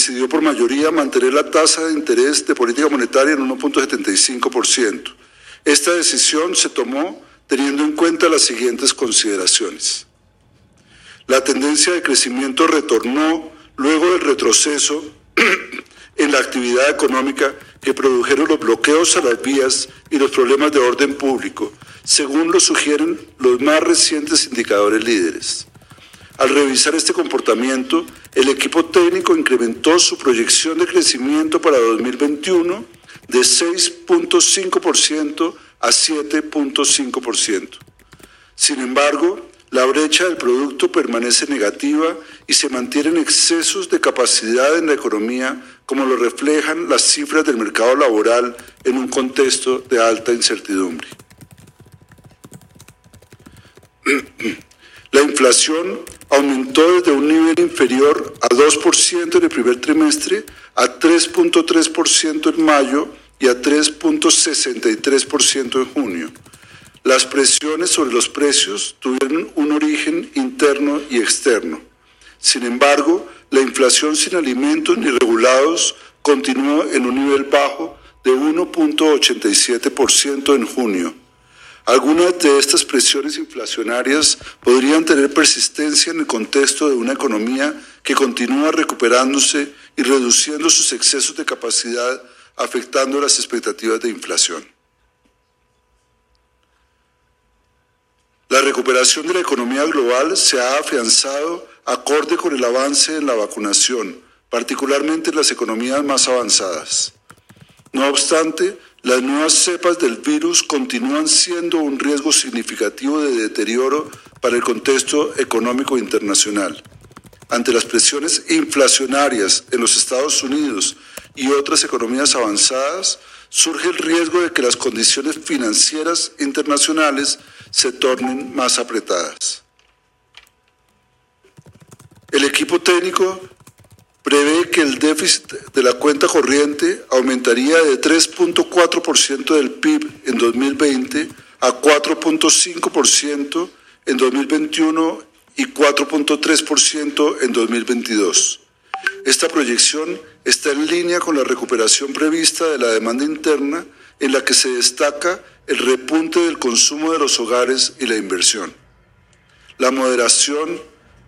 decidió por mayoría mantener la tasa de interés de política monetaria en 1.75%. Esta decisión se tomó teniendo en cuenta las siguientes consideraciones. La tendencia de crecimiento retornó luego del retroceso en la actividad económica que produjeron los bloqueos a las vías y los problemas de orden público, según lo sugieren los más recientes indicadores líderes. Al revisar este comportamiento, el equipo técnico incrementó su proyección de crecimiento para 2021 de 6.5% a 7.5%. Sin embargo, la brecha del producto permanece negativa y se mantienen excesos de capacidad en la economía, como lo reflejan las cifras del mercado laboral en un contexto de alta incertidumbre. La inflación aumentó desde un nivel inferior a 2% en el primer trimestre a 3.3% en mayo y a 3.63% en junio. Las presiones sobre los precios tuvieron un origen interno y externo. Sin embargo, la inflación sin alimentos ni regulados continuó en un nivel bajo de 1.87% en junio. Algunas de estas presiones inflacionarias podrían tener persistencia en el contexto de una economía que continúa recuperándose y reduciendo sus excesos de capacidad, afectando las expectativas de inflación. La recuperación de la economía global se ha afianzado acorde con el avance en la vacunación, particularmente en las economías más avanzadas. No obstante, las nuevas cepas del virus continúan siendo un riesgo significativo de deterioro para el contexto económico internacional. Ante las presiones inflacionarias en los Estados Unidos y otras economías avanzadas, surge el riesgo de que las condiciones financieras internacionales se tornen más apretadas. El equipo técnico prevé que el déficit de la cuenta corriente aumentaría de 3.4% del PIB en 2020 a 4.5% en 2021 y 4.3% en 2022. Esta proyección está en línea con la recuperación prevista de la demanda interna en la que se destaca el repunte del consumo de los hogares y la inversión. La moderación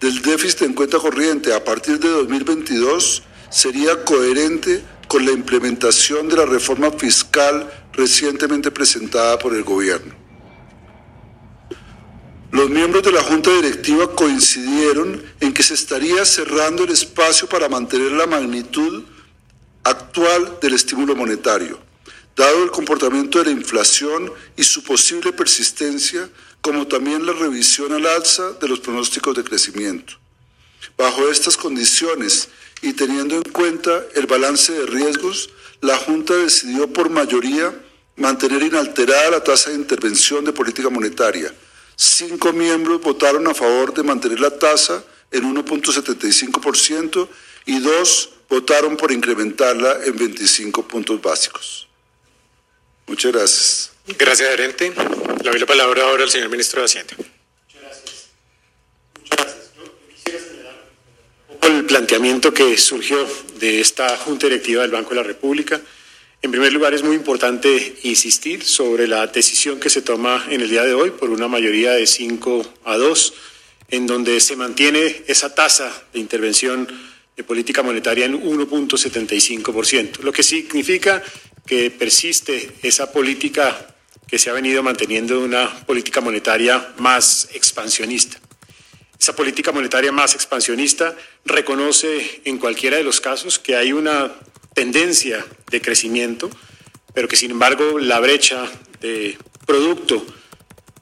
del déficit en cuenta corriente a partir de 2022 sería coherente con la implementación de la reforma fiscal recientemente presentada por el gobierno. Los miembros de la Junta Directiva coincidieron en que se estaría cerrando el espacio para mantener la magnitud actual del estímulo monetario dado el comportamiento de la inflación y su posible persistencia, como también la revisión al alza de los pronósticos de crecimiento. Bajo estas condiciones y teniendo en cuenta el balance de riesgos, la Junta decidió por mayoría mantener inalterada la tasa de intervención de política monetaria. Cinco miembros votaron a favor de mantener la tasa en 1.75% y dos votaron por incrementarla en 25 puntos básicos. Muchas gracias. Gracias, gerente. Le doy la palabra ahora al señor ministro de Hacienda. Muchas gracias. Muchas gracias. Yo quisiera señalar un poco el planteamiento que surgió de esta Junta Directiva del Banco de la República. En primer lugar, es muy importante insistir sobre la decisión que se toma en el día de hoy por una mayoría de 5 a 2, en donde se mantiene esa tasa de intervención de política monetaria en 1.75%, lo que significa que persiste esa política que se ha venido manteniendo una política monetaria más expansionista. Esa política monetaria más expansionista reconoce en cualquiera de los casos que hay una tendencia de crecimiento, pero que sin embargo la brecha de producto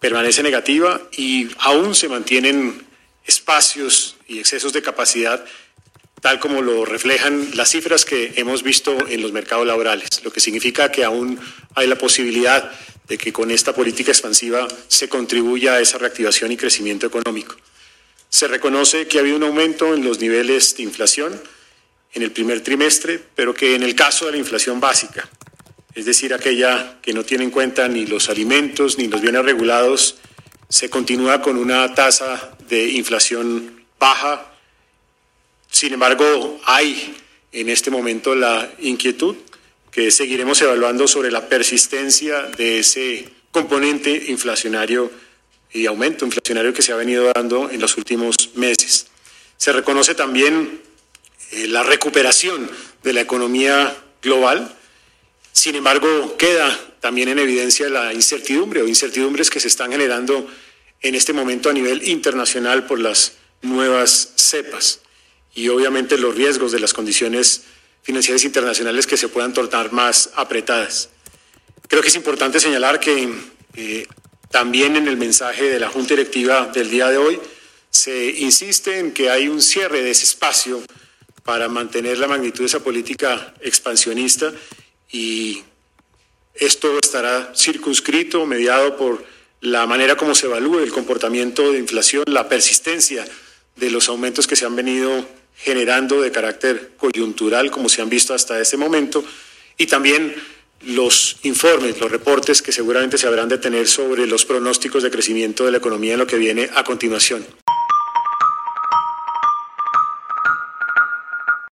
permanece negativa y aún se mantienen espacios y excesos de capacidad tal como lo reflejan las cifras que hemos visto en los mercados laborales, lo que significa que aún hay la posibilidad de que con esta política expansiva se contribuya a esa reactivación y crecimiento económico. Se reconoce que ha habido un aumento en los niveles de inflación en el primer trimestre, pero que en el caso de la inflación básica, es decir, aquella que no tiene en cuenta ni los alimentos ni los bienes regulados, se continúa con una tasa de inflación baja sin embargo, hay en este momento la inquietud que seguiremos evaluando sobre la persistencia de ese componente inflacionario y aumento inflacionario que se ha venido dando en los últimos meses. Se reconoce también eh, la recuperación de la economía global, sin embargo, queda también en evidencia la incertidumbre o incertidumbres que se están generando en este momento a nivel internacional por las nuevas cepas y obviamente los riesgos de las condiciones financieras internacionales que se puedan tornar más apretadas. Creo que es importante señalar que eh, también en el mensaje de la Junta Directiva del día de hoy se insiste en que hay un cierre de ese espacio para mantener la magnitud de esa política expansionista y esto estará circunscrito, mediado por la manera como se evalúe el comportamiento de inflación, la persistencia de los aumentos que se han venido generando de carácter coyuntural, como se han visto hasta este momento, y también los informes, los reportes que seguramente se habrán de tener sobre los pronósticos de crecimiento de la economía en lo que viene a continuación.